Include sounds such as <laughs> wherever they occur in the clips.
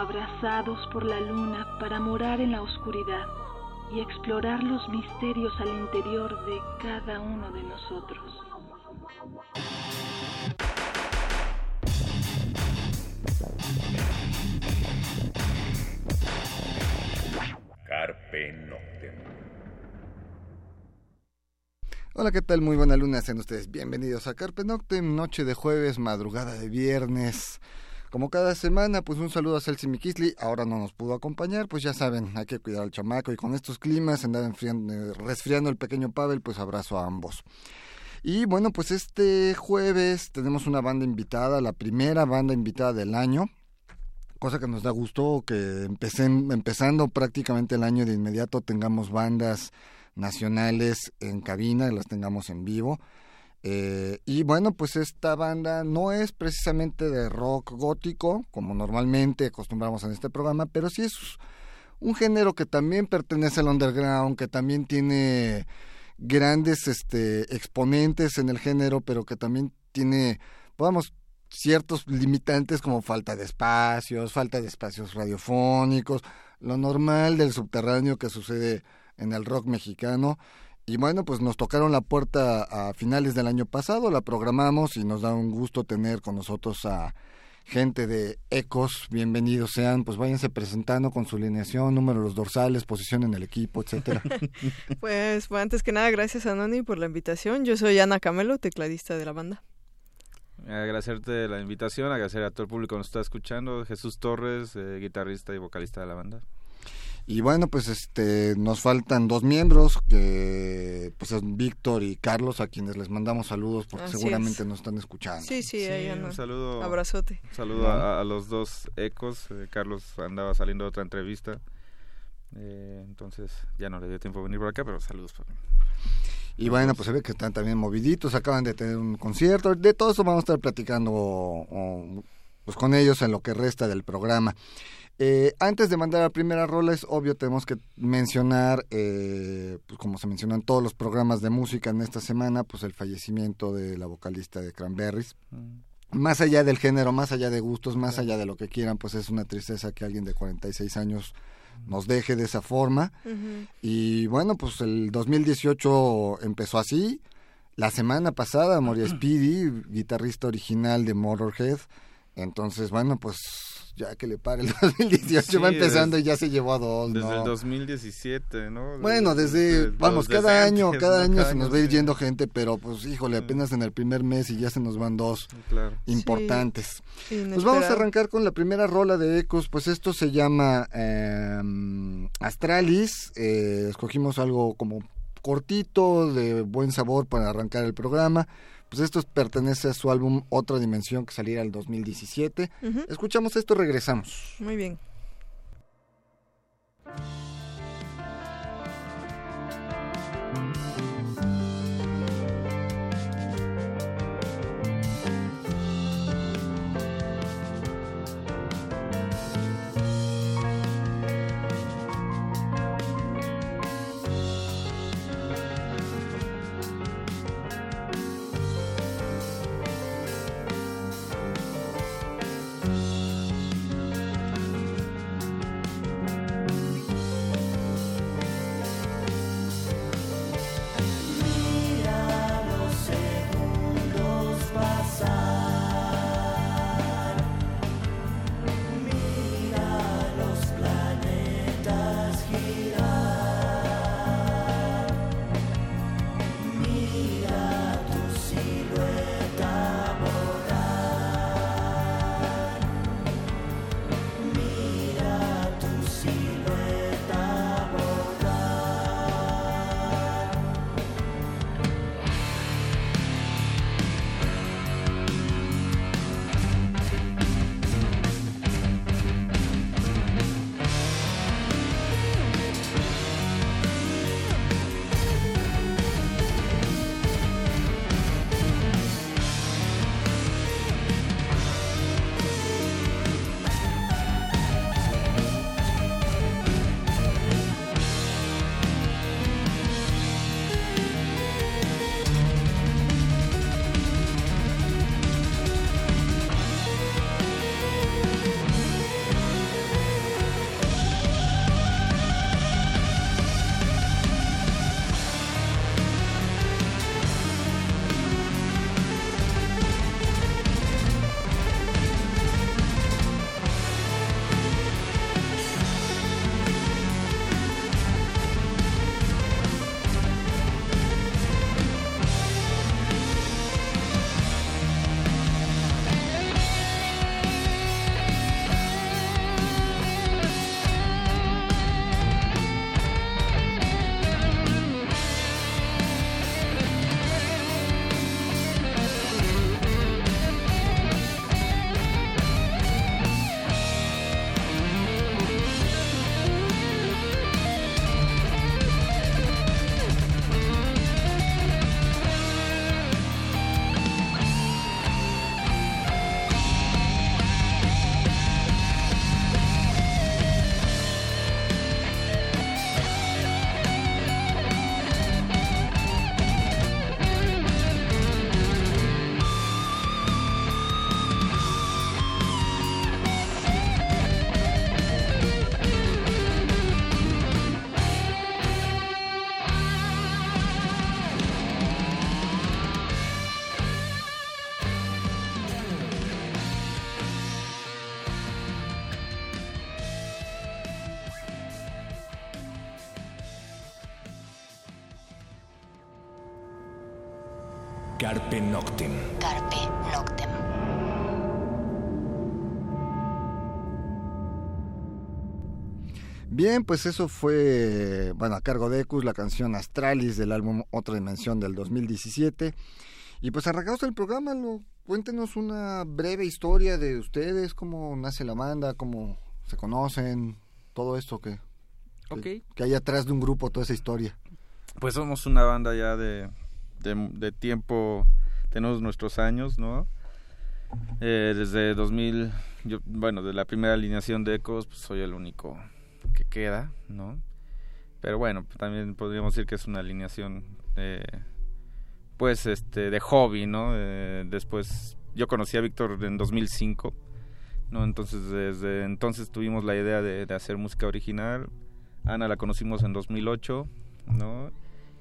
abrazados por la luna para morar en la oscuridad y explorar los misterios al interior de cada uno de nosotros. Carpe Noctem. Hola, ¿qué tal? Muy buena luna, sean ustedes bienvenidos a Carpe Noctem, noche de jueves, madrugada de viernes. Como cada semana, pues un saludo a Celsi Mikisli. Ahora no nos pudo acompañar, pues ya saben, hay que cuidar al chamaco y con estos climas, andar enfriando, resfriando el pequeño Pavel, pues abrazo a ambos. Y bueno, pues este jueves tenemos una banda invitada, la primera banda invitada del año, cosa que nos da gusto que empecen, empezando prácticamente el año de inmediato tengamos bandas nacionales en cabina, y las tengamos en vivo. Eh, y bueno, pues esta banda no es precisamente de rock gótico, como normalmente acostumbramos en este programa, pero sí es un género que también pertenece al underground, que también tiene grandes este, exponentes en el género, pero que también tiene, podamos, ciertos limitantes como falta de espacios, falta de espacios radiofónicos, lo normal del subterráneo que sucede en el rock mexicano y bueno, pues nos tocaron la puerta a finales del año pasado, la programamos y nos da un gusto tener con nosotros a gente de Ecos, bienvenidos sean, pues váyanse presentando con su alineación, número de los dorsales, posición en el equipo, etcétera. <laughs> pues, pues antes que nada, gracias a Noni por la invitación. Yo soy Ana Camelo, tecladista de la banda. Agradecerte la invitación, agradecer a todo el público que nos está escuchando, Jesús Torres, eh, guitarrista y vocalista de la banda. Y bueno, pues este nos faltan dos miembros, que pues son Víctor y Carlos, a quienes les mandamos saludos porque seguramente nos están escuchando. Sí, sí, un saludo. Abrazote. Un saludo a, los dos ecos. Eh, Carlos andaba saliendo de otra entrevista. Eh, entonces ya no le dio tiempo de venir por acá, pero saludos para Y bueno, pues se ve que están también moviditos, acaban de tener un concierto. De todo eso vamos a estar platicando pues con ellos en lo que resta del programa. Eh, antes de mandar a la primera rola, es obvio, tenemos que mencionar, eh, pues como se mencionó en todos los programas de música en esta semana, pues el fallecimiento de la vocalista de Cranberries. Mm. Más allá del género, más allá de gustos, más allá de lo que quieran, pues es una tristeza que alguien de 46 años nos deje de esa forma. Y bueno, pues el 2018 empezó así. La semana pasada moría <clears throat> Speedy, guitarrista original de Motorhead. Entonces, bueno, pues ya que le pare el <laughs> 2018 va empezando y ya se llevó a dos, Desde el 2017, ¿no? Bueno, desde, vamos, cada año, cada año se nos va yendo gente, pero pues híjole, apenas en el primer mes y ya se nos van dos importantes. pues vamos a arrancar con la primera rola de Ecos, pues esto se llama em, Astralis, eh, escogimos algo como cortito, de buen sabor para arrancar el programa pues esto pertenece a su álbum Otra Dimensión que saliera el 2017. Escuchamos esto, regresamos. Muy bien. Carpe Noctem. Carpe Noctem. Bien, pues eso fue, bueno, a cargo de Ecus, la canción Astralis del álbum Otra Dimensión del 2017. Y pues arrancamos el programa, lo, cuéntenos una breve historia de ustedes, cómo nace la banda, cómo se conocen, todo esto que, que, que hay atrás de un grupo, toda esa historia. Pues somos una banda ya de, de, tiempo, tenemos nuestros años, ¿no? Eh, desde 2000, yo, bueno, de la primera alineación de Ecos, pues soy el único que queda, ¿no? Pero bueno, también podríamos decir que es una alineación, pues, este, de hobby, ¿no? Eh, después, yo conocí a Víctor en 2005, ¿no? Entonces, desde entonces tuvimos la idea de, de hacer música original. Ana la conocimos en 2008, ¿no?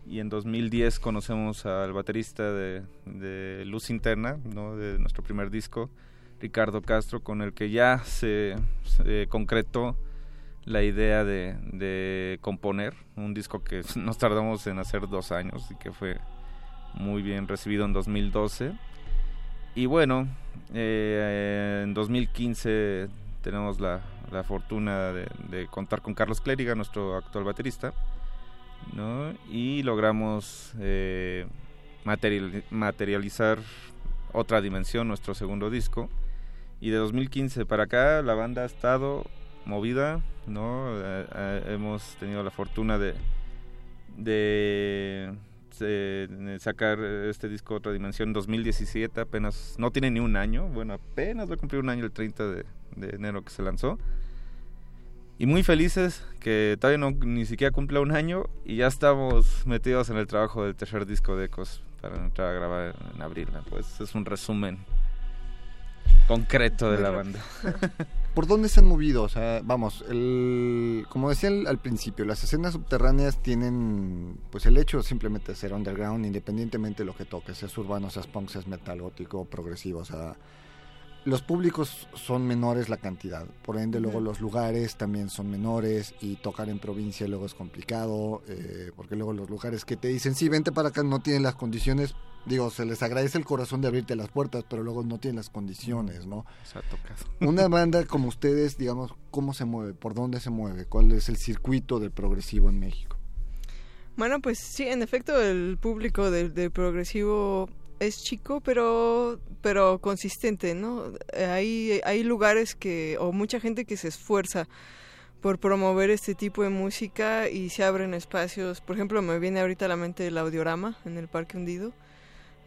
Y en 2010 conocemos al baterista de, Luz Interna, ¿no? de nuestro primer disco, Ricardo Castro, con el que ya se, concretó la idea de, componer un disco que <laughs> nos tardamos en hacer dos años y que fue muy bien recibido en 2012. Y bueno, eh, en 2015 tenemos la, fortuna de, de, contar con Carlos Clériga, nuestro actual baterista, ¿no? y logramos eh, materializar otra dimensión, nuestro segundo disco. Y de 2015 para acá la banda ha estado movida, ¿no? Eh, eh, hemos tenido la fortuna de, de, sacar este disco Otra Dimensión en 2017, apenas, no tiene ni un año, bueno, apenas va a cumplir un año el 30 de enero que se lanzó y muy felices que todavía no ni siquiera cumple un año y ya estamos metidos en el trabajo del tercer disco de Ecos para entrar a grabar en abril. Pues es un resumen concreto de la banda. <laughs> ¿Por dónde se han movido? O sea, vamos, el, como decía al, principio, las escenas subterráneas tienen, pues el hecho simplemente de ser underground, independientemente de lo que toque, seas urbano, seas punk, seas metal, gótico, progresivo, o sea, los públicos son menores la cantidad, por ende luego los lugares también son menores y tocar en provincia luego es complicado, eh, porque luego los lugares que te dicen, sí, vente para acá, no tienen las condiciones, digo, se les agradece el corazón de abrirte las puertas, pero luego no tienen las condiciones, ¿no? Una banda como ustedes, digamos, ¿cómo se mueve? ¿Por dónde se mueve? ¿Cuál es el circuito del progresivo en México? Bueno, pues sí, en efecto, el público del progresivo es chico, pero pero consistente, ¿no? Hay hay lugares que o mucha gente que se esfuerza por promover este tipo de música y se abren espacios. Por ejemplo, me viene ahorita a la mente el Audiorama en el Parque Hundido,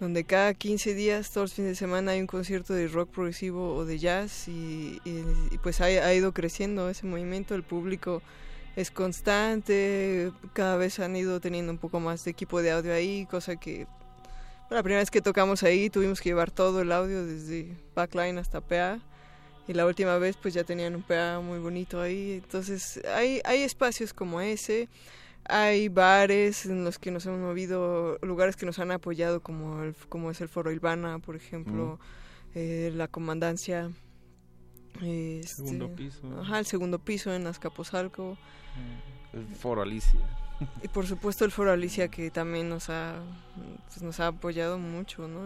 donde cada 15 días, todos los fines de semana, hay un concierto de rock progresivo o de jazz y, pues ha, ha, ido creciendo ese movimiento, el público es constante, cada vez han ido teniendo un poco más de equipo de audio ahí, cosa que la primera vez que tocamos ahí tuvimos que llevar todo el audio desde backline hasta PA y la última vez pues ya tenían un PA muy bonito ahí. Entonces hay, hay espacios como ese, hay bares en los que nos hemos movido, lugares que nos han apoyado como, el, como es el Foro Ilvana, por ejemplo, eh, la Comandancia. Este, segundo piso. Ajá, el segundo piso en Azcapotzalco. El Foro Alicia. Y por supuesto el Foro Alicia que también nos ha, pues nos ha apoyado mucho, ¿no?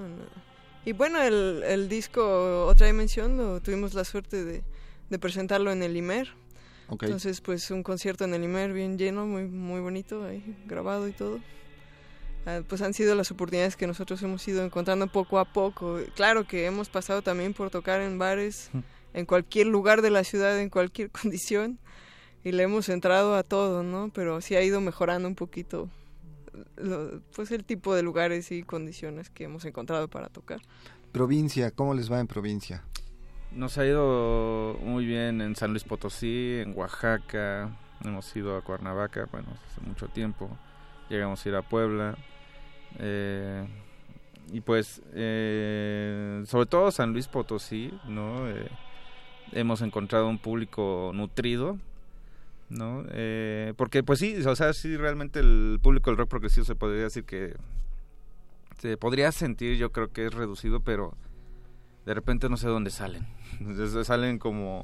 Y bueno, el, el disco Otra Dimensión lo tuvimos la suerte de, de presentarlo en el IMER. Entonces, pues un concierto en el IMER bien lleno, muy, muy bonito, ahí grabado y todo. Ah, pues han sido las oportunidades que nosotros hemos ido encontrando poco a poco. Claro que hemos pasado también por tocar en bares, en cualquier lugar de la ciudad, en cualquier <laughs> condición y le hemos entrado a todo, ¿no? Pero sí ha ido mejorando un poquito pues el tipo de lugares y condiciones que hemos encontrado para tocar. Provincia, ¿cómo les va en provincia? Nos ha ido muy bien en San Luis Potosí, en Oaxaca, hemos ido a Cuernavaca, bueno, hace mucho tiempo, llegamos a ir a Puebla, eh, y pues, eh, sobre todo San Luis Potosí, ¿no? Eh, hemos encontrado un público nutrido, ¿no? Eh, porque pues sí, o sea, sí realmente el público del rock progresivo se podría decir que se podría sentir, yo creo que es reducido, pero de repente no sé dónde salen. <laughs> salen como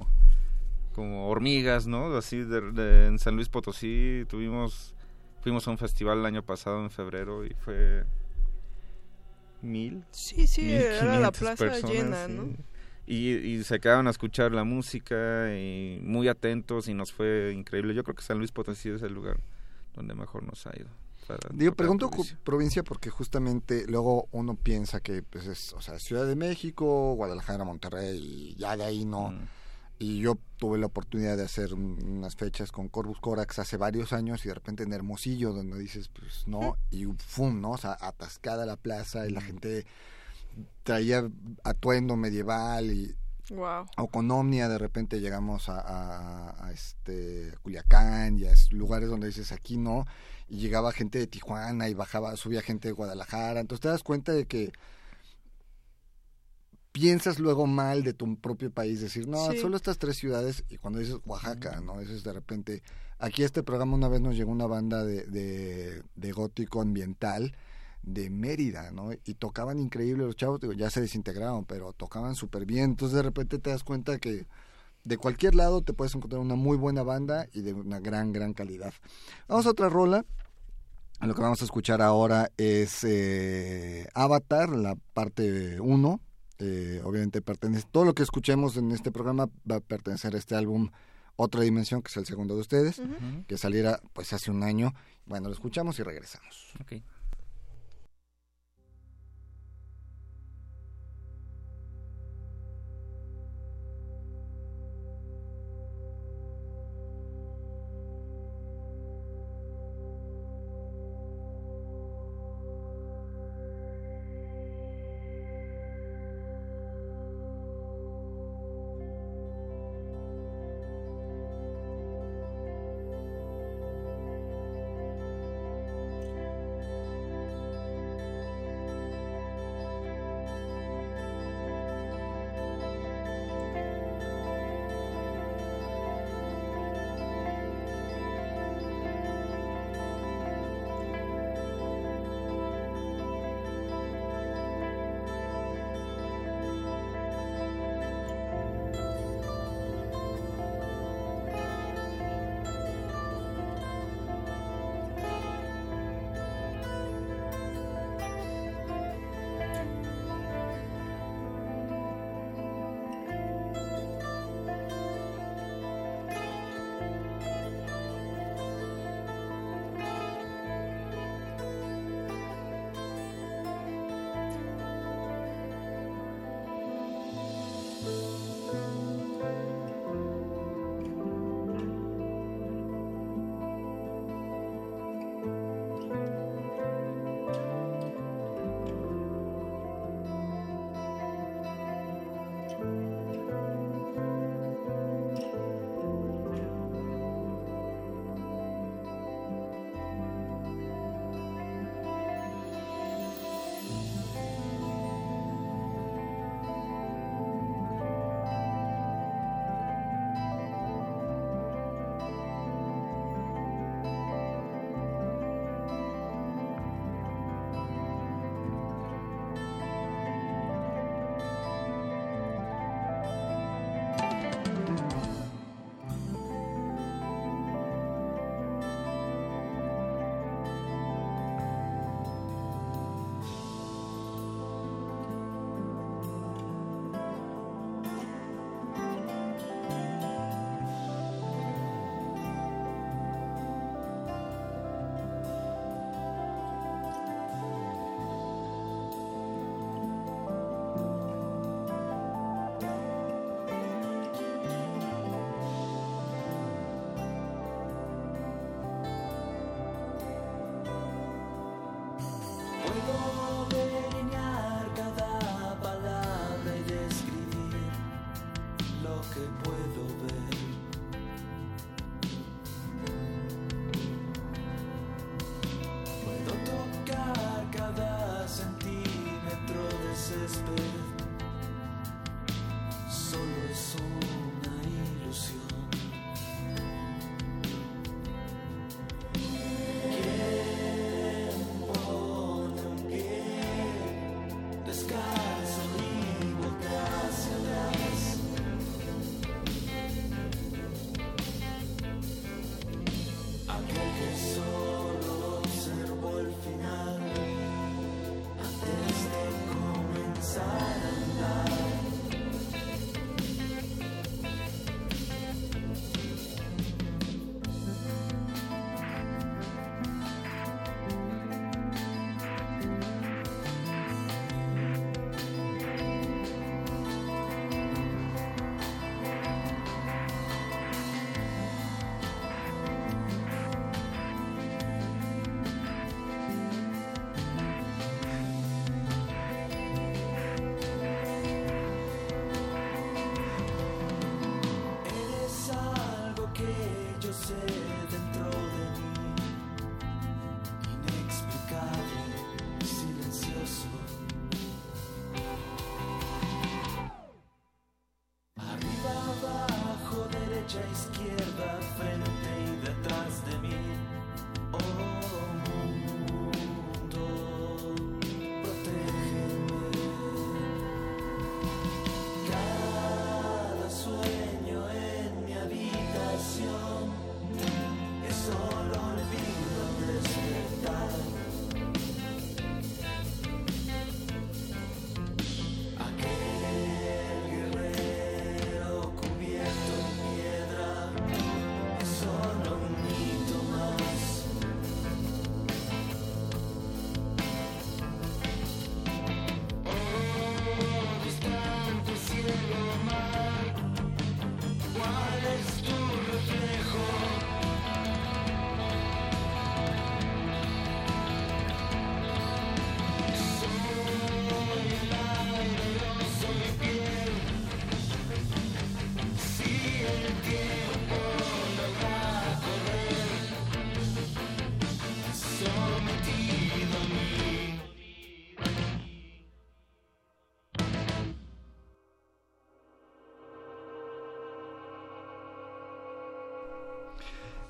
como hormigas, ¿no? Así de, en San Luis Potosí tuvimos fuimos a un festival el año pasado en febrero y fue mil. Sí, sí, era la plaza llena, ¿no? Y, y, se quedaban a escuchar la música y muy atentos y nos fue increíble. Yo creo que San Luis Potosí es el lugar donde mejor nos ha ido. Digo, pregunto provincia. porque justamente luego uno piensa que pues es, o sea, Ciudad de México, Guadalajara, Monterrey, y ya de ahí no. Mm. Y yo tuve la oportunidad de hacer unas fechas con Corvus Corax hace varios años y de repente en Hermosillo, donde dices, pues no, y fum, ¿no? O sea, atascada la plaza y la mm. gente traía atuendo medieval y Wow. O con Omnia de repente llegamos a, a, este Culiacán y a lugares donde dices aquí no y llegaba gente de Tijuana y bajaba, subía gente de Guadalajara. Entonces te das cuenta de que piensas luego mal de tu propio país, decir, no, solo estas tres ciudades, y cuando dices Oaxaca, ¿no? Eso es de repente, aquí a este programa una vez nos llegó una banda de, de, de gótico ambiental de Mérida, ¿no? Y tocaban increíble los chavos, digo, ya se desintegraron, pero tocaban súper bien, entonces de repente te das cuenta que de cualquier lado te puedes encontrar una muy buena banda y de una gran, gran calidad. Vamos a otra rola. Lo que vamos a escuchar ahora es eh, Avatar, la parte 1. Eh, obviamente pertenece, todo lo que escuchemos en este programa va a pertenecer a este álbum Otra Dimensión, que es el segundo de ustedes, que saliera pues hace un año. Bueno, lo escuchamos y regresamos. Okay.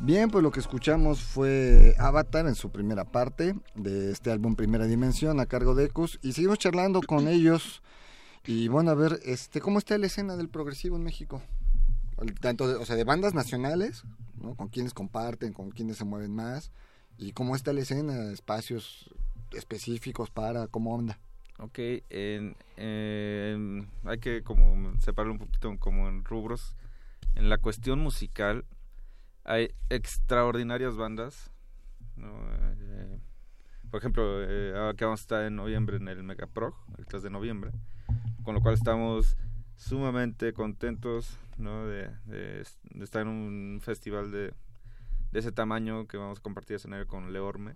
Bien, pues lo que escuchamos fue Avatar en su primera parte de este álbum Primera Dimensión a cargo de Ecos y seguimos charlando con ellos y bueno, a ver, este, ¿cómo está la escena del progresivo en México? Tanto, de, o sea, de bandas nacionales, ¿no? Con quienes comparten, con quienes se mueven más y cómo está la escena, espacios específicos para, cómo onda. Ok, en, hay que como separarlo un poquito como en rubros. En la cuestión musical, hay extraordinarias bandas. Eh, por ejemplo, eh, ahora que vamos a estar en noviembre en el Megaprog, el 3 de noviembre, con lo cual estamos sumamente contentos de, estar en un festival de, ese tamaño que vamos a compartir escenario con Leorme.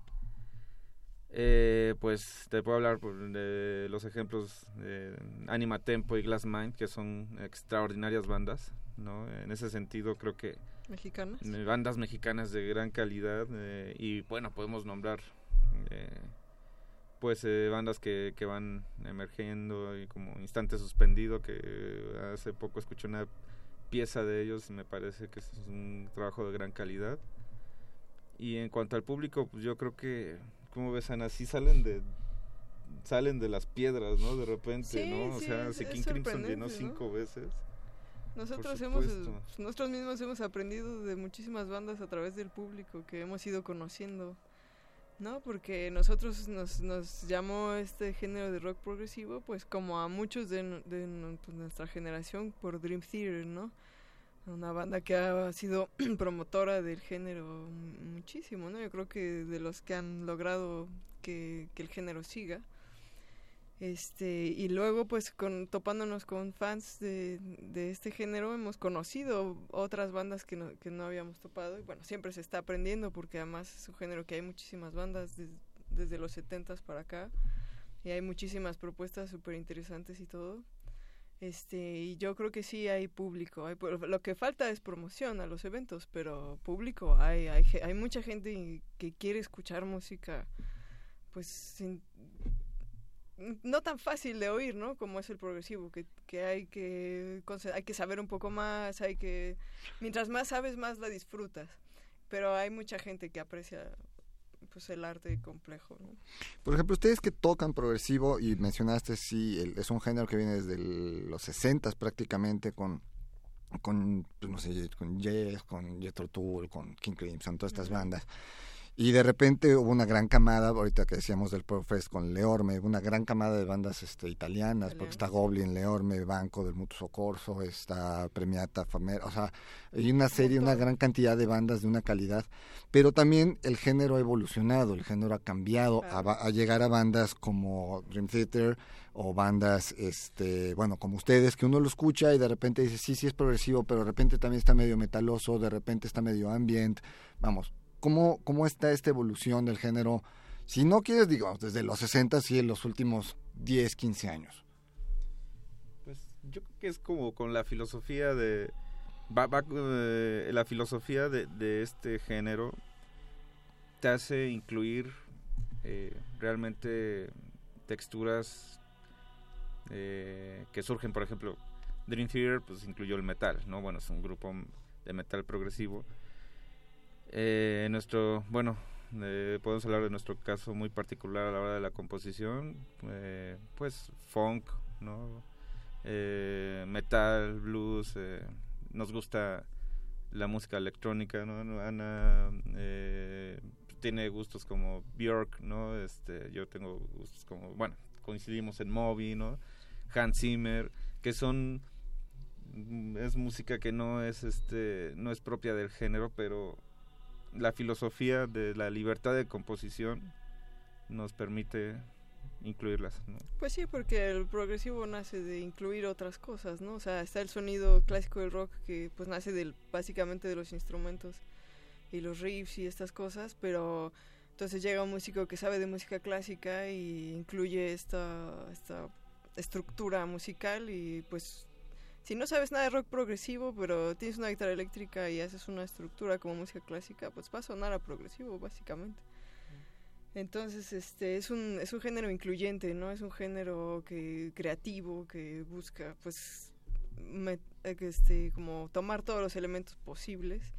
Eh, pues te puedo hablar de los ejemplos de Anima Tempo y Glass Mind, que son extraordinarias bandas. ¿no? En ese sentido, creo que mexicanas. Bandas mexicanas de gran calidad eh, y bueno podemos nombrar eh, pues eh, bandas que, que van emergiendo y como instante suspendido que hace poco escuché una pieza de ellos y me parece que es un trabajo de gran calidad. Y en cuanto al público pues yo creo que como ves Ana sí salen de salen de las piedras no de repente no o sea King Crimson llenó cinco veces nosotros hemos, nosotros mismos hemos aprendido de muchísimas bandas a través del público que hemos ido conociendo, ¿no? Porque nosotros nos, nos llamó este género de rock progresivo, pues como a muchos de, de pues, nuestra generación por Dream Theater, ¿no? Una banda que ha sido <clears throat> promotora del género muchísimo, ¿no? Yo creo que de los que han logrado que, que el género siga. Este, y luego pues con, topándonos con fans de, de este género hemos conocido otras bandas que no, que no habíamos topado. Y bueno, siempre se está aprendiendo porque además es un género que hay muchísimas bandas desde los 70 para acá. Y hay muchísimas propuestas súper interesantes y todo. Este, y yo creo que sí hay público, hay, lo que falta es promoción a los eventos, pero público hay, hay, hay mucha gente que quiere escuchar música pues sin, no tan fácil de oír, ¿no? Como es el progresivo, que, que hay que hay que saber un poco más, hay que mientras más sabes más la disfrutas. Pero hay mucha gente que aprecia pues el arte complejo, ¿no? Por ejemplo, ustedes que tocan progresivo y mencionaste sí, es un género que viene desde los 60 prácticamente con con pues, no sé, con Yes, con Jethro Tull, con King Crimson, todas estas bandas. Y de repente hubo una gran camada, ahorita que decíamos del Profes con Leorme, una gran camada de bandas este, italianas, porque está Goblin, Leorme, Banco del Mutuo Socorso, está Premiata, Famer, o sea, hay una serie, una gran cantidad de bandas de una calidad, pero también el género ha evolucionado, el género ha cambiado a, llegar a bandas como Dream Theater o bandas, este, bueno, como ustedes, que uno lo escucha y de repente dice, sí, sí es progresivo, pero de repente también está medio metaloso, de repente está medio ambient, vamos, ¿Cómo, ¿Cómo está esta evolución del género? Si no quieres, digo, desde los 60 y en los últimos 10, 15 años. Pues yo creo que es como con la filosofía de... Va, eh, la filosofía de, de, este género te hace incluir eh, realmente texturas eh, que surgen, por ejemplo, Dream Theater pues incluyó el metal, ¿no? Bueno, es un grupo de metal progresivo eh, nuestro, bueno, eh, podemos hablar de nuestro caso muy particular a la hora de la composición, eh, pues funk, ¿no? Eh, metal, blues, nos gusta la música electrónica, ¿no? Ana tiene gustos como Björk, ¿no? Este, yo tengo gustos como, bueno, coincidimos en Moby, ¿no? Hans Zimmer, que son es música que no es este no es propia del género, pero la filosofía de la libertad de composición nos permite incluirlas. Pues sí, porque el progresivo nace de incluir otras cosas, ¿no? O sea, está el sonido clásico del rock que pues nace del, básicamente de los instrumentos y los riffs y estas cosas, pero entonces llega un músico que sabe de música clásica y incluye esta, esta estructura musical y pues si no sabes nada de rock progresivo, pero tienes una guitarra eléctrica y haces una estructura como música clásica, pues va a sonar a progresivo, básicamente. Entonces, este es un, es un género incluyente, ¿no? Es un género que creativo que busca, pues, este, como tomar todos los elementos posibles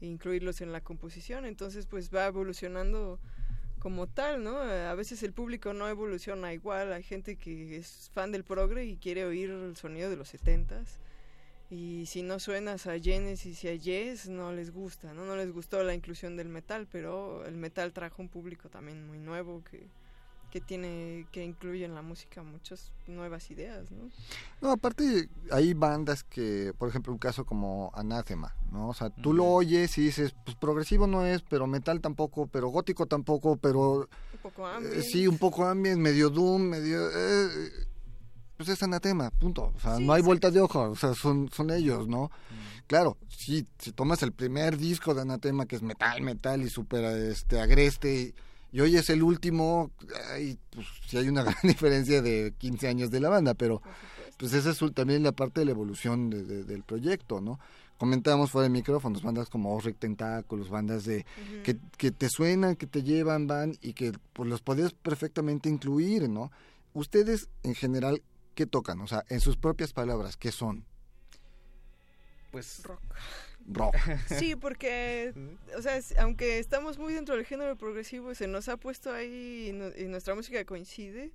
e incluirlos en la composición. Entonces, pues va evolucionando como tal, ¿no? A veces el público no evoluciona igual, hay gente que es fan del progre y quiere oír el sonido de los setentas y si no suenas a Genesis y a Yes no les gusta, ¿no? No les gustó la inclusión del metal, pero el metal trajo un público también muy nuevo que que tiene que incluye en la música muchas nuevas ideas, ¿no? No, aparte hay bandas que, por ejemplo, un caso como Anathema, ¿no? O sea, tú lo oyes y dices, pues progresivo no es, pero metal tampoco, pero gótico tampoco, pero un poco eh, sí, un poco ambient, medio doom, medio eh, pues es Anatema, punto. O sea, no hay vuelta de hoja, o sea, son son ellos, ¿no? Claro, sí, si tomas el primer disco de Anatema que es metal, metal y súper este agreste y y hoy es el último, ay, pues sí hay una <laughs> gran diferencia de 15 años de la banda, pero pues esa es también la parte de la evolución del proyecto, ¿no? Comentábamos fuera de micrófonos, bandas como Osric Tentáculos, bandas de que, que, te suenan, que te llevan, van y que pues los podías perfectamente incluir, ¿no? Ustedes en general, ¿qué tocan? O sea, en sus propias palabras, ¿qué son? Pues rock. <laughs> Sí, porque, o sea, aunque estamos muy dentro del género progresivo, se nos ha puesto ahí y, nuestra música coincide,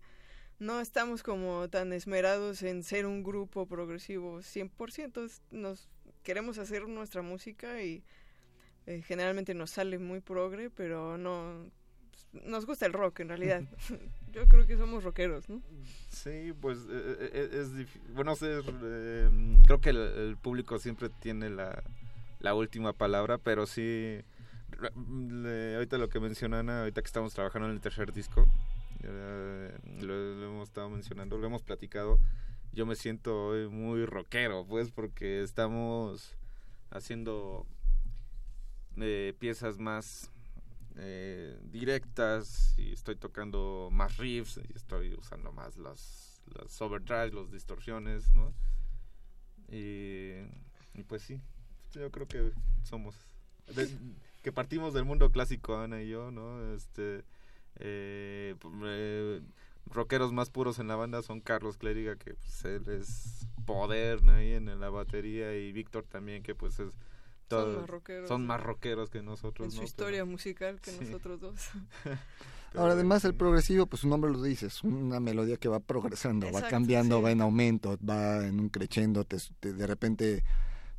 no estamos como tan esmerados en ser un grupo progresivo 100%, nos queremos hacer nuestra música y eh, generalmente nos sale muy progre, pero no nos gusta el rock en realidad. <laughs> <laughs> Yo creo que somos rockeros, ¿no? Sí, pues eh, eh, es, difícil. Bueno, sé, creo que el, público siempre tiene la, la última palabra, pero sí, ahorita lo que menciona Ana, ahorita que estamos trabajando en el tercer disco, eh, lo, hemos estado mencionando, lo hemos platicado, yo me siento muy rockero, pues, porque estamos haciendo eh, piezas más eh, directas y estoy tocando más riffs y estoy usando más las, las overdrives, las distorsiones, ¿no? y pues sí, yo creo que somos. que partimos del mundo clásico, Ana y yo, ¿no? Este. Eh, eh, rockeros más puros en la banda son Carlos Clériga, que pues él es poder ahí en la batería, y Víctor también, que pues es. son más rockeros. Son más rockeros que nosotros. En su historia musical que nosotros dos. <laughs> Ahora, además, el progresivo, pues su nombre lo dice, es una melodía que va progresando, va cambiando, va en aumento, va en un crescendo, te, de repente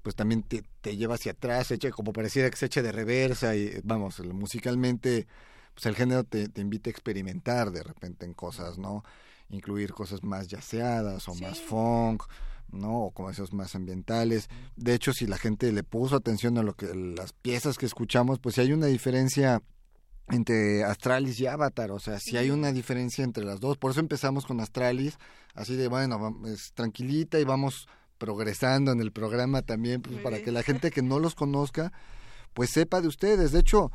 pues también te, te lleva hacia atrás, eche, como pareciera que se eche de reversa y vamos, musicalmente pues el género te, te invita a experimentar de repente en cosas, ¿no? Incluir cosas más yaceadas o más funk, ¿no? O como esos más ambientales. De hecho, si la gente le puso atención a lo que las piezas que escuchamos, pues si hay una diferencia entre Astralis y Avatar, o sea, si hay una diferencia entre las dos. Por eso empezamos con Astralis, así de, bueno, es tranquilita y vamos progresando en el programa también, pues, para que la gente <laughs> que no los conozca, pues sepa de ustedes. De hecho,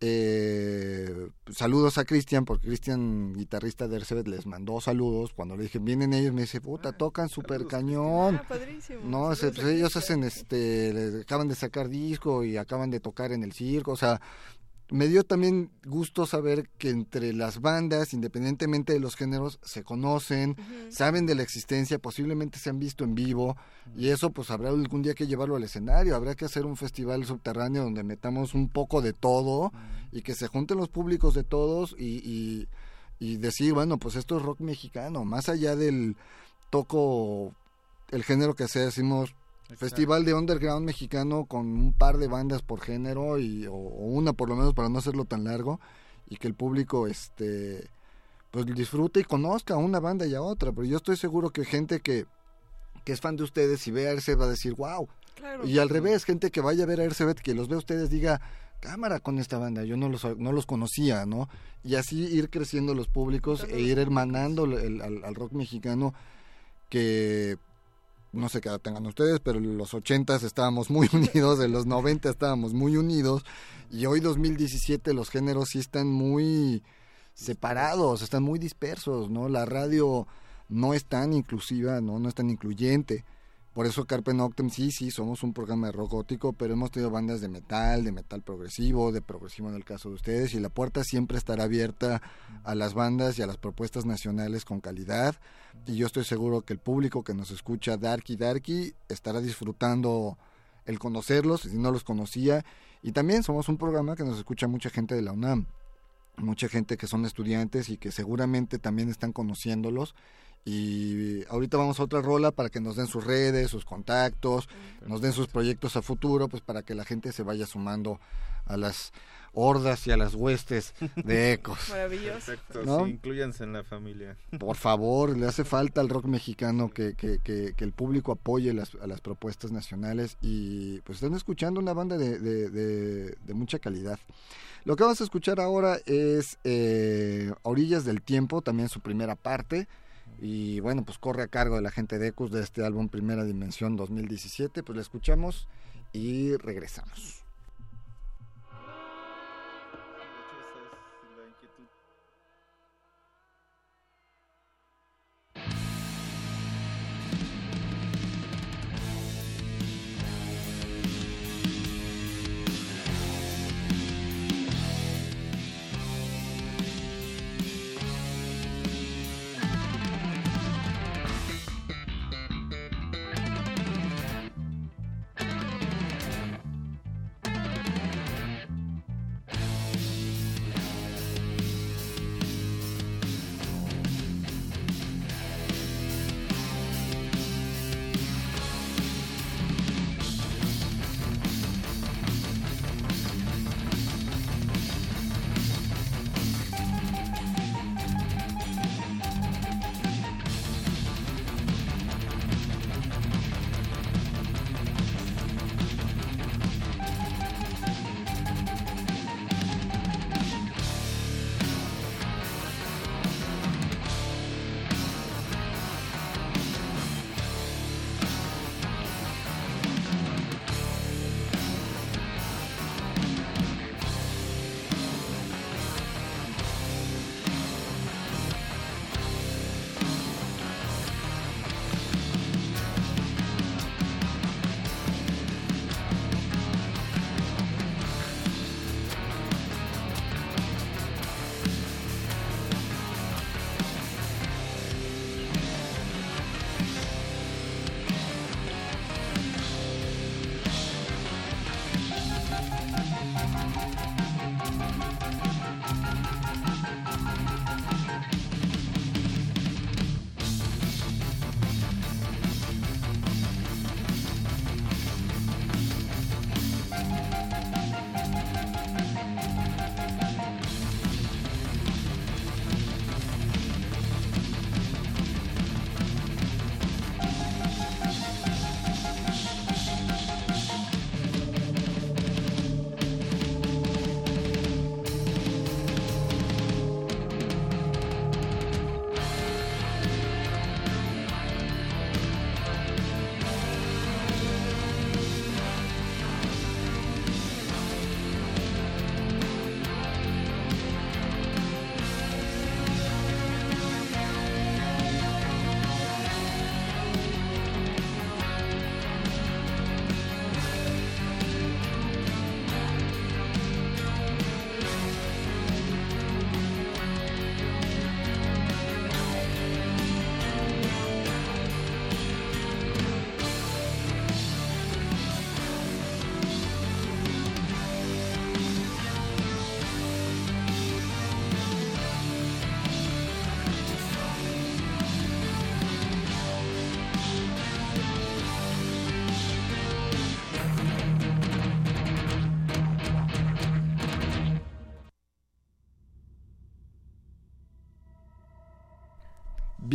eh, saludos a Cristian, porque Cristian, guitarrista de Ercebet, les mandó saludos. Cuando le dije, vienen ellos, me dice, puta, ah, tocan súper cañón. Ah, padrísimo. No, pues, ellos hacen, este, acaban de sacar disco y acaban de tocar en el circo, o sea, me dio también gusto saber que entre las bandas, independientemente de los géneros, se conocen, saben de la existencia, posiblemente se han visto en vivo, y eso pues habrá algún día que llevarlo al escenario, habrá que hacer un festival subterráneo donde metamos un poco de todo y que se junten los públicos de todos y, y, y decir, bueno, pues esto es rock mexicano, más allá del toco el género que sea, decimos Festival de underground mexicano con un par de bandas por género y o, una por lo menos para no hacerlo tan largo y que el público este pues disfrute y conozca a una banda y a otra, pero yo estoy seguro que gente que, que es fan de ustedes y ve a Ercebet va a decir, wow. Y al revés, gente que vaya a ver a Ercebet, que los ve a ustedes, diga, cámara con esta banda, yo no los, no los conocía, ¿no? Y así ir creciendo los públicos e ir hermanando al, al rock mexicano que no sé qué edad tengan ustedes, pero en los 80 estábamos muy <laughs> unidos, en los 90 estábamos muy unidos, y hoy 2017 los géneros sí están muy separados, están muy dispersos, ¿no? La radio no es tan inclusiva, ¿no? No es tan incluyente. Por eso Carpe Noctem sí, sí, somos un programa de rock gótico, pero hemos tenido bandas de metal, de metal progresivo, de progresivo en el caso de ustedes, y la puerta siempre estará abierta a las bandas y a las propuestas nacionales con calidad. Y yo estoy seguro que el público que nos escucha Darky Darky estará disfrutando el conocerlos, si no los conocía. Y también somos un programa que nos escucha mucha gente de la UNAM, mucha gente que son estudiantes y que seguramente también están conociéndolos. Y ahorita vamos a otra rola para que nos den sus redes, sus contactos, nos den sus proyectos a futuro, pues para que la gente se vaya sumando a las hordas y a las huestes de <laughs> ecos. Maravilloso. Perfecto, ¿No? sí, incluyanse en la familia. Por favor, le hace falta al rock mexicano que, que, que, que el público apoye las, a las propuestas nacionales y pues están escuchando una banda de, de, de- de mucha calidad. Lo que vamos a escuchar ahora es eh, Orillas del Tiempo, también su primera parte. Y bueno, pues corre a cargo de la gente de Ecos de este álbum Primera Dimensión 2017. Pues la escuchamos y regresamos.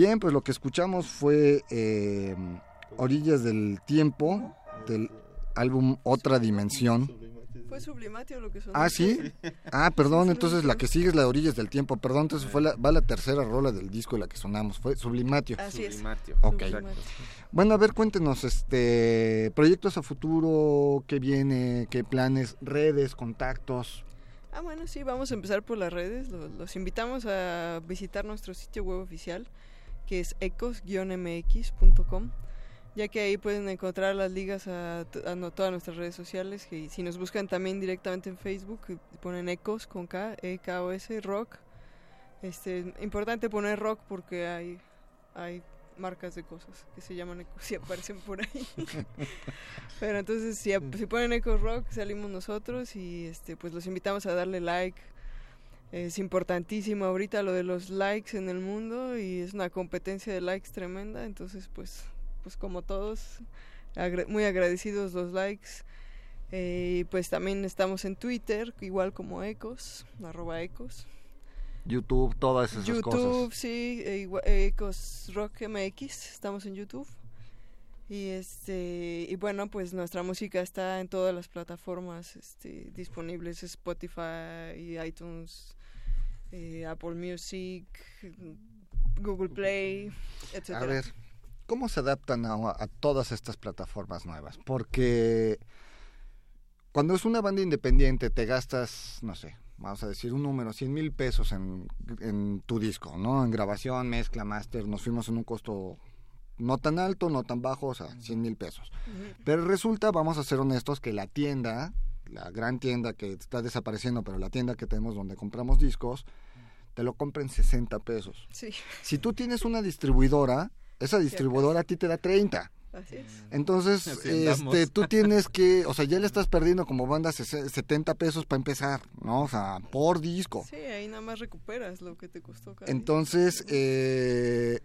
Bien, pues lo que escuchamos fue eh, Orillas del Tiempo del álbum Otra Dimensión. Fue sublimatio lo que sonó. Ah, sí. Ah, perdón, entonces la que sigue es la de Orillas del Tiempo. Perdón, entonces fue la, va la tercera rola del disco de la que sonamos. Fue Sublimatio. Así es. Sublimatio. Ok. Sublimatio. Bueno, a ver, cuéntenos, este, proyectos a futuro, qué viene, qué planes, redes, contactos. Ah, bueno, sí, vamos a empezar por las redes. Los, los invitamos a visitar nuestro sitio web oficial, que es ecos-mx.com, ya que ahí pueden encontrar las ligas a, a no- todas nuestras redes sociales. Que si nos buscan también directamente en Facebook, eh, ponen ecos con K, E K O S, rock. Este, importante poner rock porque hay, hay marcas de cosas que se llaman ecos y <laughs> aparecen por ahí. <laughs> Pero entonces si, si ponen Ecos Rock salimos nosotros y este pues los invitamos a darle like. Es importantísimo ahorita lo de los likes en el mundo y es una competencia de likes tremenda, entonces pues pues como todos muy agradecidos los likes. Eh, y pues también estamos en Twitter, igual como Ecos, arroba Ecos. YouTube, todas esas cosas. YouTube, sí, e Ecos Rock MX, estamos en YouTube. Y este y bueno, pues nuestra música está en todas las plataformas este, disponibles, Spotify, iTunes, eh, Apple Music, Google Play, etc. A ver, ¿cómo se adaptan a, a todas estas plataformas nuevas? Porque cuando es una banda independiente te gastas, no sé, vamos a decir un número, 100 mil pesos en, en, tu disco, ¿no? En grabación, mezcla, máster, nos fuimos en un costo no tan alto, no tan bajo, o sea, 100 mil pesos. Pero resulta, vamos a ser honestos, que la tienda, la gran tienda que está desapareciendo, pero la tienda que tenemos donde compramos discos, te lo compra en 60 pesos. Sí. Si tú tienes una distribuidora, esa distribuidora a ti te da 30. Así es. Entonces, este, tú tienes que, o sea, ya le estás perdiendo como banda 70 pesos para empezar, ¿no? O sea, por disco. Sí, ahí nada más recuperas lo que te costó. Entonces, eh,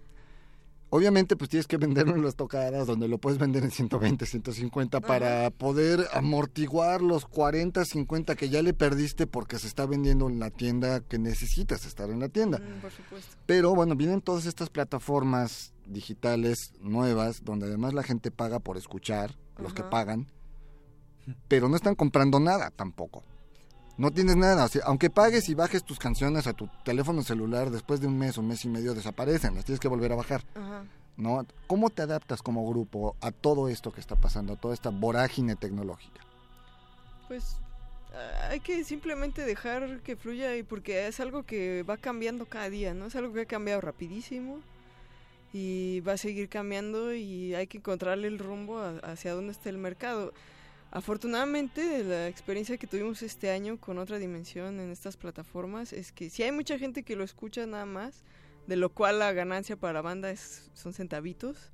Obviamente, pues tienes que venderlo <laughs> en las tocadas donde lo puedes vender en 120, 150 para poder amortiguar los 40, 50 que ya le perdiste porque se está vendiendo en la tienda que necesitas estar en la tienda. Mm, por supuesto. Pero bueno, vienen todas estas plataformas digitales nuevas donde además la gente paga por escuchar, los que pagan, pero no están comprando nada tampoco. No tienes nada, aunque pagues y bajes tus canciones a tu teléfono celular, después de un mes o un mes y medio desaparecen, las tienes que volver a bajar. ¿no? ¿Cómo te adaptas como grupo a todo esto que está pasando, a toda esta vorágine tecnológica? Pues ah, hay que simplemente dejar que fluya y porque es algo que va cambiando cada día, ¿no? Es algo que ha cambiado rapidísimo y va a seguir cambiando y hay que encontrarle el rumbo hacia dónde está el mercado. Afortunadamente, la experiencia que tuvimos este año con otra dimensión en estas plataformas es que si hay mucha gente que lo escucha nada más, de lo cual la ganancia para la banda es, son centavitos,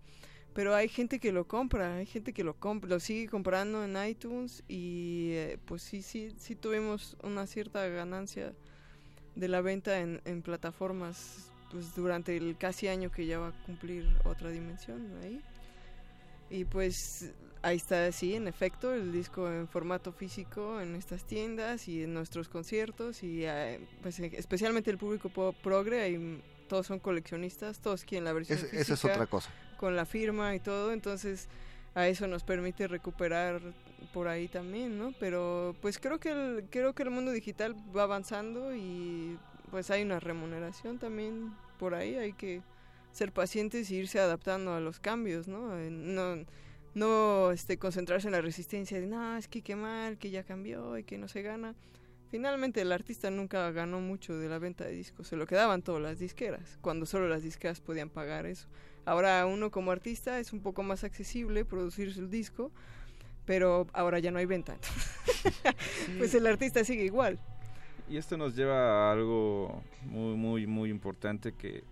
pero hay gente que lo compra, hay gente que lo compra, lo sigue comprando en iTunes y eh, pues sí, sí, sí tuvimos una cierta ganancia de la venta en, en plataformas pues durante el casi año que ya va a cumplir otra dimensión ahí. Y pues ahí está, sí, en efecto, el disco en formato físico en estas tiendas y en nuestros conciertos y eh, pues especialmente el público progre, y todos son coleccionistas, todos quieren la versión física. Esa es otra cosa. Con la firma y todo, entonces a eso nos permite recuperar por ahí también, ¿no? Pero pues creo que el, creo que el mundo digital va avanzando y pues hay una remuneración también por ahí, hay que ser pacientes y irse adaptando a los cambios, ¿no? No no este, concentrarse en la resistencia de, no, es que qué mal, que ya cambió y que no se gana. Finalmente el artista nunca ganó mucho de la venta de discos, se lo quedaban todas las disqueras, cuando solo las disqueras podían pagar eso. Ahora uno como artista es un poco más accesible producir su disco, pero ahora ya no hay venta. <laughs> pues el artista sigue igual. Y esto nos lleva a algo muy, muy, muy importante que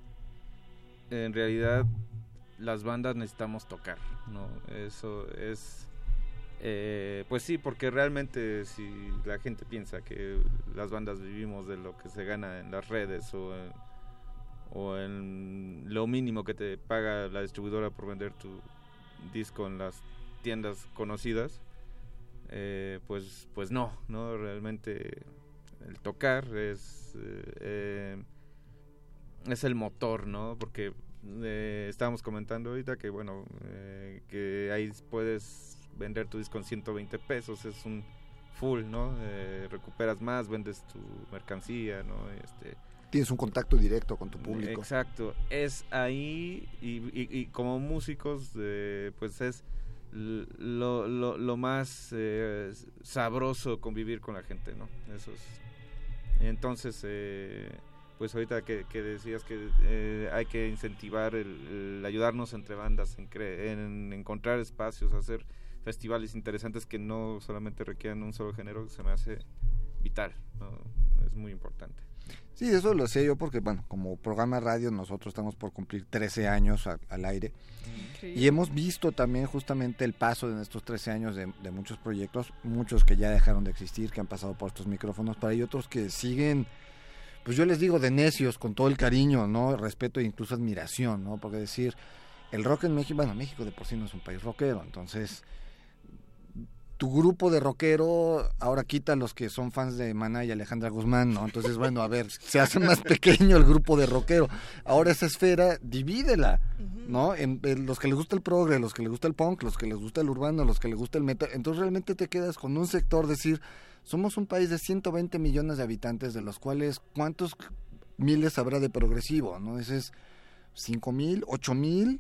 en realidad las bandas necesitamos tocar, ¿no? Eso es... Eh, pues sí, porque realmente si la gente piensa que las bandas vivimos de lo que se gana en las redes o en, o en lo mínimo que te paga la distribuidora por vender tu disco en las tiendas conocidas, eh, pues, pues no, ¿no? Realmente el tocar es, eh, es el motor, ¿no? Porque eh, estábamos comentando ahorita que bueno eh, que ahí puedes vender tu disco con 120 pesos es un full no eh, recuperas más vendes tu mercancía no este tienes un contacto directo con tu público. Exacto es ahí y, como músicos pues es lo, lo, lo más sabroso convivir con la gente no eso es. Entonces pues ahorita que, decías que eh, hay que incentivar el, ayudarnos entre bandas en, en, encontrar espacios, hacer festivales interesantes que no solamente requieran un solo género, se me hace vital, es muy importante. Sí, eso lo sé yo porque, bueno, como programa de radio nosotros estamos por cumplir 13 años al aire. Y hemos visto también justamente el paso de estos 13 años de, muchos proyectos, muchos que ya dejaron de existir, que han pasado por estos micrófonos, para y otros que siguen, pues yo les digo de necios, con todo el cariño, ¿no? Respeto e incluso admiración, ¿no? Porque decir, el rock en México, bueno, México de por sí no es un país rockero, entonces tu grupo de rockero ahora quita los que son fans de Maná y Alejandra Guzmán, ¿no? Entonces, bueno, a ver, se hace más pequeño el grupo de rockero. Ahora esa esfera, divídela, ¿no? En, los que les gusta el progre, los que les gusta el punk, los que les gusta el urbano, los que les gusta el metal. Entonces realmente te quedas con un sector, decir, somos un país de 120 millones de habitantes, de los cuales, ¿cuántos miles habrá de progresivo, no? Ese es 5 mil, 8 mil,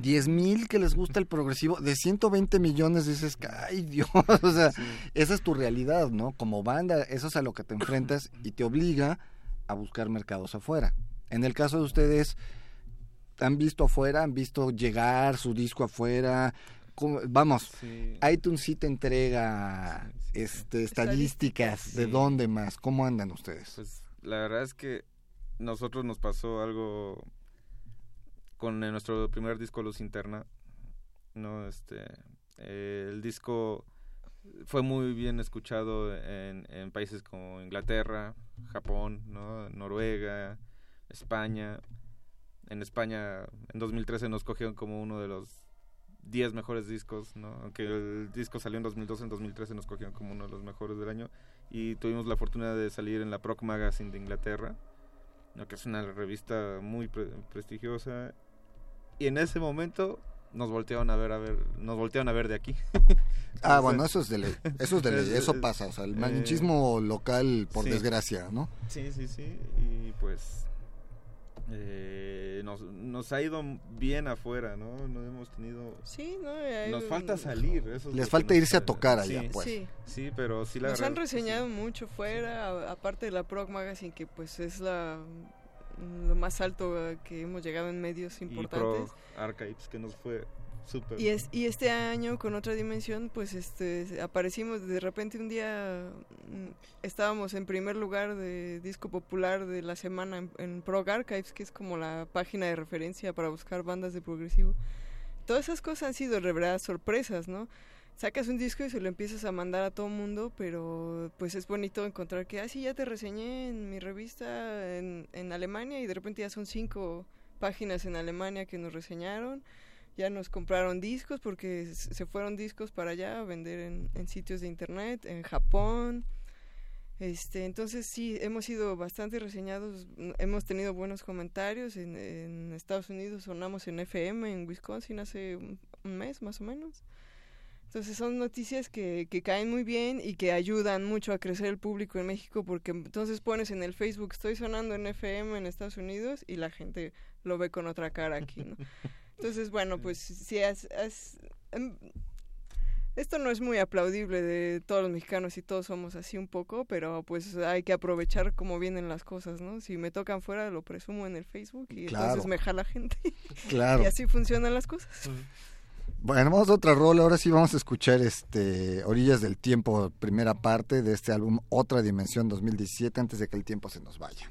10 mil que les gusta el progresivo, de 120 millones dices, ay Dios, <laughs> o sea, esa es tu realidad, ¿no? Como banda, eso es a lo que te enfrentas y te obliga a buscar mercados afuera. En el caso de ustedes, ¿han visto afuera? ¿Han visto llegar su disco afuera? Vamos, iTunes sí te entrega este, estadísticas, ¿de dónde más? ¿Cómo andan ustedes? Pues la verdad es que nosotros nos pasó algo con nuestro primer disco Luz Interna, ¿no? Este, eh, el disco fue muy bien escuchado en, en, países como Inglaterra, Japón, ¿no? Noruega, España. En España, en 2013 nos cogieron como uno de los 10 mejores discos, ¿no? Aunque el disco salió en 2012, en 2013 nos cogieron como uno de los mejores del año. Y tuvimos la fortuna de salir en la Proc Magazine de Inglaterra, ¿no? que es una revista muy prestigiosa y en ese momento nos voltearon a ver, a ver, nos voltearon a ver de aquí. <laughs> ah, bueno, eso es de ley, eso es de ley, <laughs> eso pasa, o sea, el manichismo eh, local, por desgracia, ¿no? Sí, sí, sí, y pues eh, nos, nos ha ido bien afuera, ¿no? No hemos tenido... Sí, no, Nos falta salir. Eso Les falta irse a tocar allá, pues. Sí. sí, pero sí la Nos han reseñado mucho fuera, aparte de la Prog Magazine, que pues es la lo más alto que hemos llegado en medios importantes. Y Archives, que nos fue Y, es, y este año, con otra dimensión, pues este aparecimos de repente un día, mm, estábamos en primer lugar de disco popular de la semana en, en Prog Archives, que es como la página de referencia para buscar bandas de progresivo. Todas esas cosas han sido de verdad sorpresas, ¿no? sacas un disco y se lo empiezas a mandar a todo mundo, pero pues es bonito encontrar que, ah, sí, ya te reseñé en mi revista en, en Alemania y de repente ya son cinco páginas en Alemania que nos reseñaron, ya nos compraron discos porque se fueron discos para allá a vender en, sitios de internet, en Japón. Este, entonces sí, hemos sido bastante reseñados, hemos tenido buenos comentarios. En, Estados Unidos sonamos en FM, en Wisconsin hace un mes más o menos. Entonces son noticias que, que caen muy bien y que ayudan mucho a crecer el público en México porque entonces pones en el Facebook estoy sonando en FM en Estados Unidos y la gente lo ve con otra cara aquí, ¿no? <laughs> Entonces, bueno, pues si es, em, esto no es muy aplaudible de todos los mexicanos y todos somos así un poco, pero pues hay que aprovechar cómo vienen las cosas, ¿no? Si me tocan fuera lo presumo en el Facebook y entonces me jala gente. <laughs> Claro. y así funcionan las cosas. Bueno, vamos a otra rola. Ahora sí vamos a escuchar este Orillas del Tiempo, primera parte de este álbum Otra Dimensión 2017, antes de que el tiempo se nos vaya.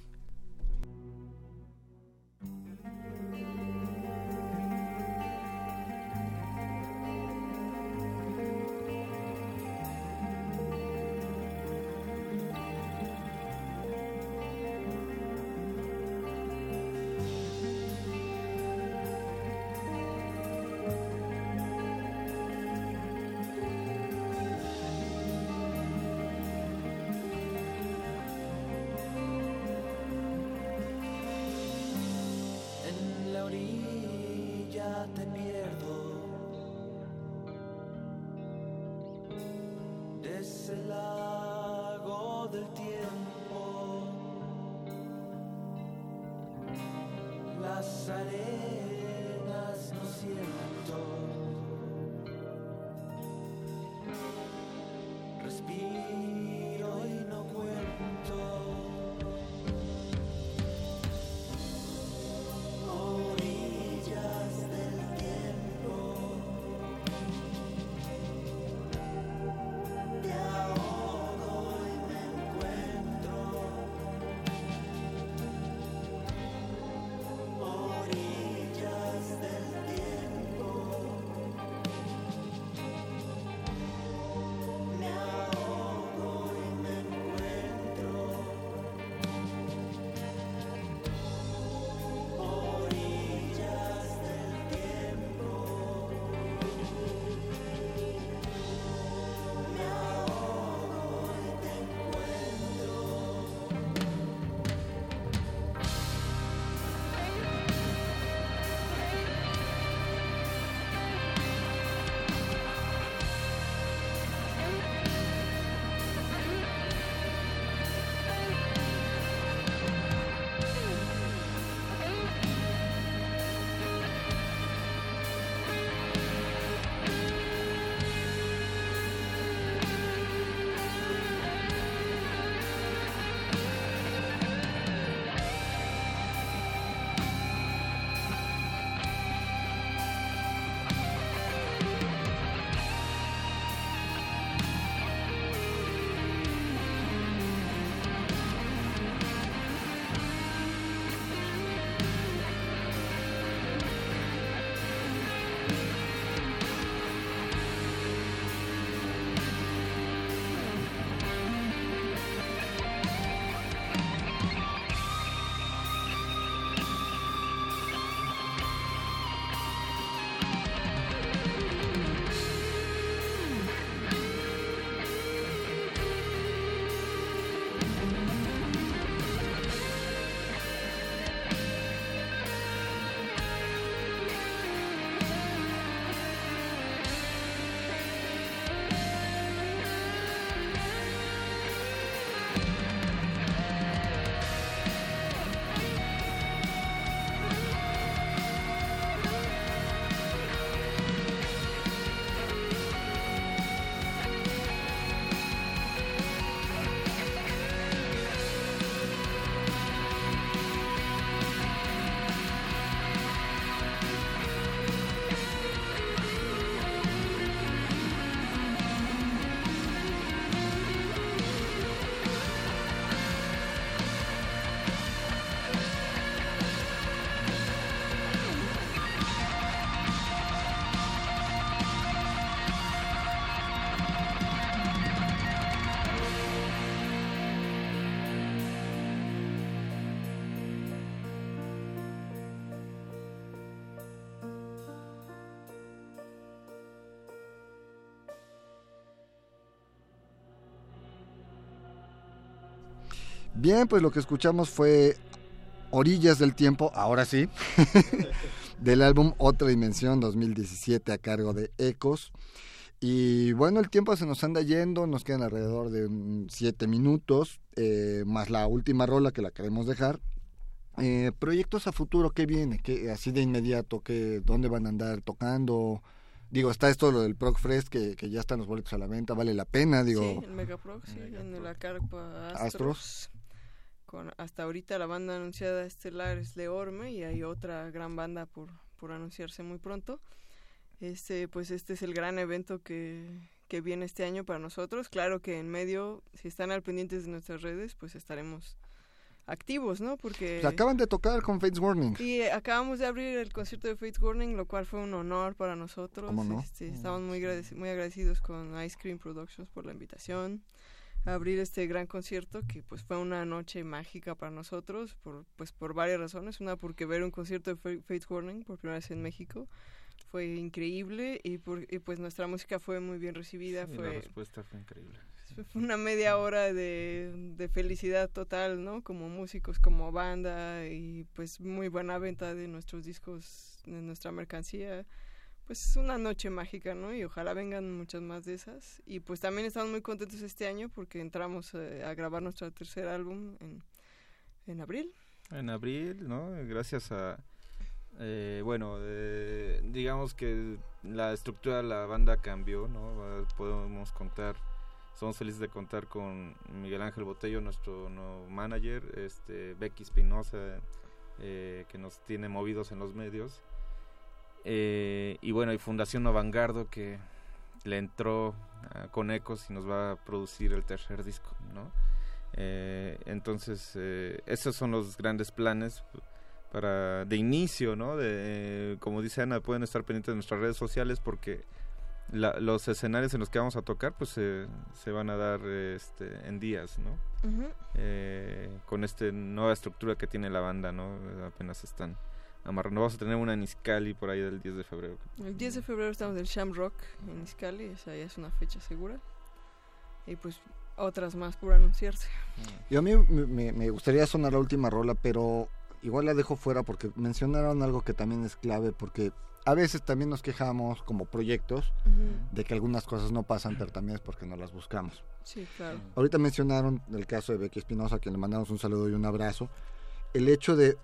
Bien, pues lo que escuchamos fue Orillas del Tiempo, ahora sí, <laughs> del álbum Otra Dimensión 2017 a cargo de Ecos. Y bueno, el tiempo se nos anda yendo, nos quedan alrededor de siete minutos, eh, más la última rola que la queremos dejar. Eh, proyectos a futuro, ¿qué viene? ¿Qué, así de inmediato, ¿qué, ¿dónde van a andar tocando? Digo, está esto lo del Proc que, que ya están los boletos a la venta, vale la pena, digo. Sí, el Megaproc, sí, en la carpa Astros. Con, hasta ahorita la banda anunciada estelar es Leorme y hay otra gran banda por, por anunciarse muy pronto. Este, pues este es el gran evento que, que viene este año para nosotros. Claro que en medio, si están al pendientes de nuestras redes, pues estaremos activos, ¿no? Porque... acaban de tocar con Fates Warning. Y acabamos de abrir el concierto de Fates Warning, lo cual fue un honor para nosotros. ¿Cómo no? Este, estamos muy, muy agradecidos con Ice Cream Productions por la invitación a abrir este gran concierto que pues fue una noche mágica para nosotros por pues por varias razones una porque ver un concierto de Fates Warning por primera vez en México fue increíble y, por, pues nuestra música fue muy bien recibida. fue, la respuesta fue increíble. Fue una media hora de, de, felicidad total, ¿no? Como músicos, como banda y pues muy buena venta de nuestros discos, de nuestra mercancía. Pues es una noche mágica, ¿no? Y ojalá vengan muchas más de esas. Y pues también estamos muy contentos este año porque entramos eh, a grabar nuestro tercer álbum en, en abril. En abril, ¿no? Gracias a eh, bueno, eh, digamos que la estructura de la banda cambió, ¿no? Podemos contar, somos felices de contar con Miguel Ángel Botello, nuestro manager, este Becky Espinosa, eh, que nos tiene movidos en los medios. Y bueno, y Fundación Avangardo que le entró con Ecos y nos va a producir el tercer disco, ¿no? entonces, esos son los grandes planes para de inicio, ¿no? De, como dice Ana, pueden estar pendientes de nuestras redes sociales porque los escenarios en los que vamos a tocar pues se van a dar este, en días, ¿no? Eh, con esta nueva estructura que tiene la banda, ¿no? Apenas están amarrando. Vamos a tener una en Iscali por ahí del 10 de febrero. El 10 de febrero estamos del Shamrock en Iscali, esa ya es una fecha segura. Y pues otras más por anunciarse. Y a mí me, me gustaría sonar la última rola, pero igual la dejo fuera porque mencionaron algo que también es clave porque a veces también nos quejamos como proyectos de que algunas cosas no pasan, pero también es porque no las buscamos. Sí, claro. Ahorita mencionaron el caso de Becky Espinosa, a quien le mandamos un saludo y un abrazo. El hecho de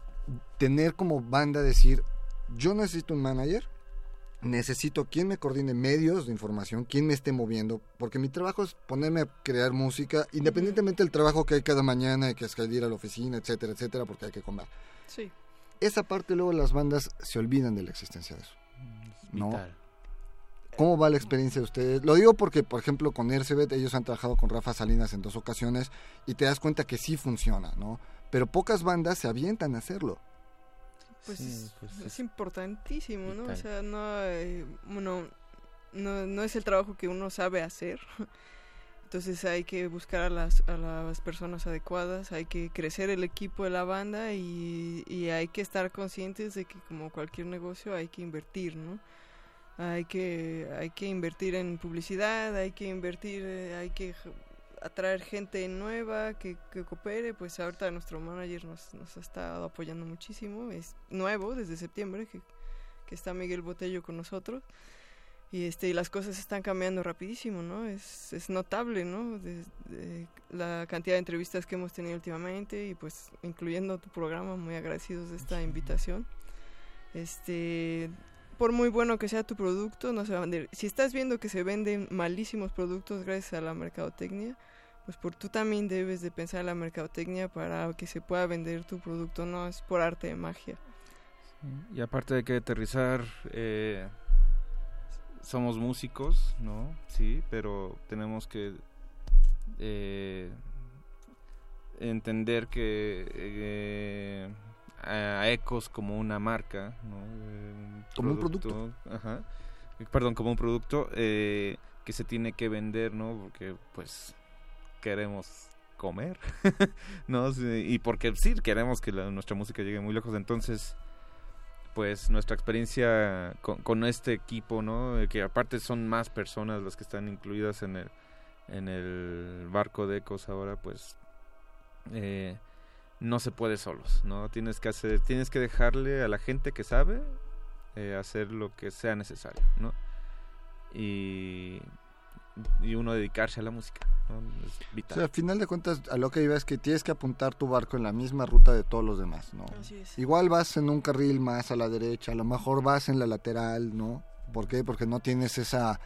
tener como banda decir, yo necesito un manager, necesito quien me coordine medios de información, quien me esté moviendo, porque mi trabajo es ponerme a crear música, independientemente del trabajo que hay cada mañana, hay que ir a la oficina, etcétera, etcétera, porque hay que comer. Sí. Esa parte luego las bandas se olvidan de la existencia de eso. ¿No? ¿Cómo va la experiencia de ustedes? Lo digo porque, por ejemplo, con Ercebet ellos han trabajado con Rafa Salinas en dos ocasiones y te das cuenta que sí funciona, ¿no? Pero pocas bandas se avientan a hacerlo. Pues, pues, es, importantísimo, ¿no? O sea, no, no, no es el trabajo que uno sabe hacer. Entonces hay que buscar a las, a las personas adecuadas, hay que crecer el equipo de la banda y, y hay que estar conscientes de que como cualquier negocio hay que invertir, ¿no? Hay que, hay que invertir en publicidad, hay que invertir, eh, hay que atraer gente nueva que, que, coopere, pues ahorita nuestro manager nos, nos ha estado apoyando muchísimo, es nuevo desde septiembre que, que está Miguel Botello con nosotros y este y las cosas están cambiando rapidísimo, ¿no? Es, es notable, ¿no? la cantidad de entrevistas que hemos tenido últimamente y pues incluyendo tu programa, muy agradecidos de esta invitación. Este, por muy bueno que sea tu producto, no se va a vender. Si estás viendo que se venden malísimos productos gracias a la mercadotecnia, pues por tú también debes de pensar en la mercadotecnia para que se pueda vender tu producto, no es por arte de magia. Y aparte de que aterrizar, eh, somos músicos, ¿no? Sí, pero tenemos que eh, entender que eh, a Ecos como una marca, ¿no? como un producto. Ajá. Perdón, como un producto que se tiene que vender, ¿no? Porque pues queremos comer, <laughs> ¿no? y porque sí, queremos que nuestra música llegue muy lejos, entonces pues nuestra experiencia con, este equipo, ¿no? Que aparte son más personas las que están incluidas en el en el barco de Ecos ahora, pues eh, no se puede solos, ¿no? Tienes que hacer, tienes que dejarle a la gente que sabe eh, hacer lo que sea necesario, ¿no? Y, y uno dedicarse a la música, ¿no? Es vital. O sea, al final de cuentas, a lo que iba es que tienes que apuntar tu barco en la misma ruta de todos los demás, ¿no? Así es. Igual vas en un carril más a la derecha, a lo mejor vas en la lateral, ¿no? ¿Por qué? Porque no tienes esa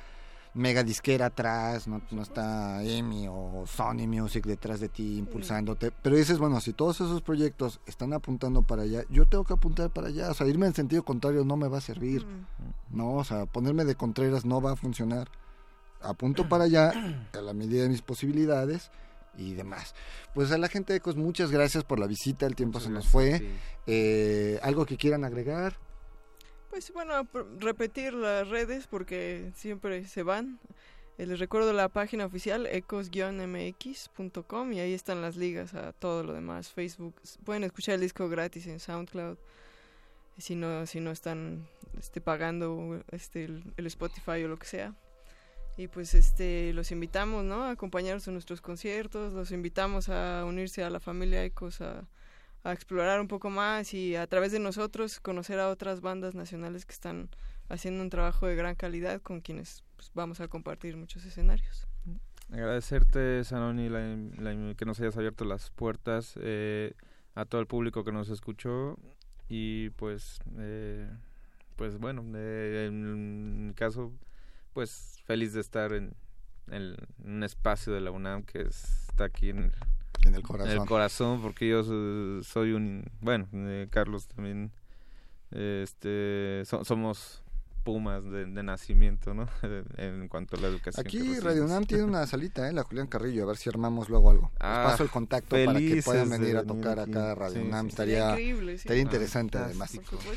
mega disquera atrás, no, no está EMI o Sony Music detrás de ti impulsándote. Pero dices, bueno, si todos esos proyectos están apuntando para allá, yo tengo que apuntar para allá. O sea, irme en sentido contrario no me va a servir, Mm. ¿no? O sea, ponerme de contreras no va a funcionar. Apunto para allá a la medida de mis posibilidades y demás. Pues a la gente de Ecos, muchas gracias por la visita, el tiempo se nos fue. Sí. Eh, ¿Algo que quieran agregar? Pues bueno, repetir las redes porque siempre se van. Eh, les recuerdo la página oficial ecos-mx.com y ahí están las ligas a todo lo demás. Facebook, pueden escuchar el disco gratis en SoundCloud si no si no están este pagando este el, el Spotify o lo que sea. Y pues este los invitamos, ¿no? A acompañarnos en nuestros conciertos, los invitamos a unirse a la familia Ecos a explorar un poco más y a través de nosotros conocer a otras bandas nacionales que están haciendo un trabajo de gran calidad con quienes pues, vamos a compartir muchos escenarios. Agradecerte, Sanoni, la- que nos hayas abierto las puertas, eh, a todo el público que nos escuchó y pues, eh, pues bueno, eh, en mi caso, pues feliz de estar en, en un espacio de la UNAM que está aquí en el, En el en corazón. el corazón, porque yo so- soy un, bueno, eh, Carlos también, este, so- somos pumas de, de nacimiento, ¿no? <laughs> en cuanto a la educación. Aquí. Radio UNAM tiene una salita, ¿eh? La Julián Carrillo, a ver si armamos luego algo. Les Ah, paso el contacto para que puedan venir a tocar aquí. acá a Radio Sí, UNAM. sí. Estaría, increíble, sí. estaría interesante además. Supuesto.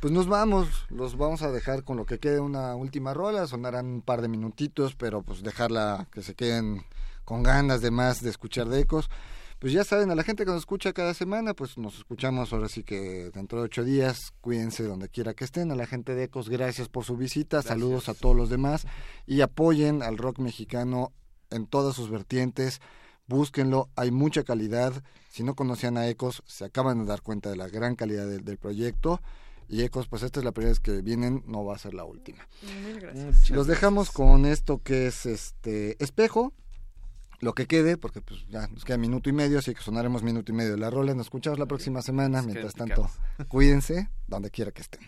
Pues nos vamos, los vamos a dejar con lo que quede una última rola, sonarán un par de minutitos, pero pues dejarla que se queden con ganas de más de escuchar de ecos. Pues ya saben, a la gente que nos escucha cada semana, pues nos escuchamos ahora sí que dentro de ocho días, cuídense donde quiera que estén. A la gente de Ecos, gracias por su visita, saludos a todos los demás y apoyen al rock mexicano en todas sus vertientes. Búsquenlo, hay mucha calidad. Si no conocían a Ecos, se acaban de dar cuenta de la gran calidad del, del proyecto. Y Ecos, pues esta es la primera vez que vienen, no va a ser la última. Mil gracias. Los dejamos con esto que es este espejo, lo que quede, porque pues ya nos queda minuto y medio, así que sonaremos minuto y medio de la rola. Nos escuchamos la próxima semana. Se Mientras tanto, cuídense donde quiera que estén.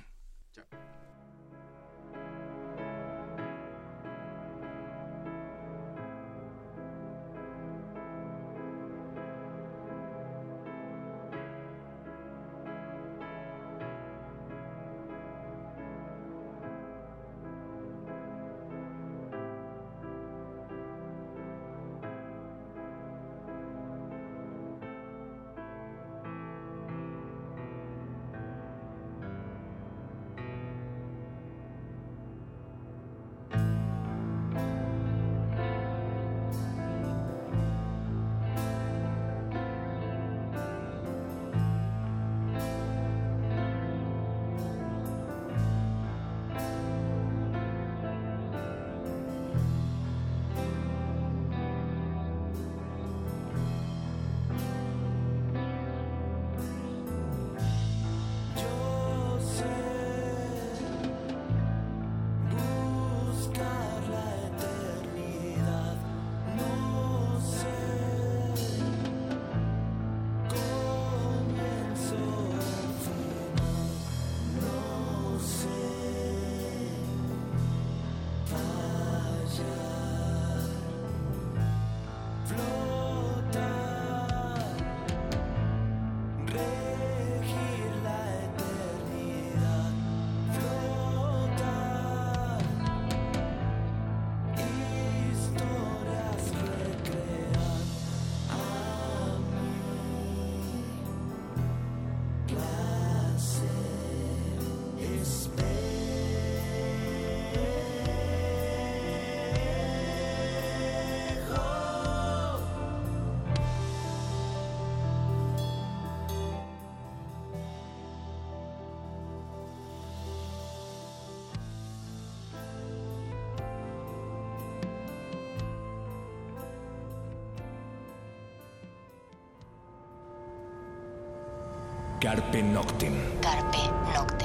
Carpe Noctem. Carpe Noctem.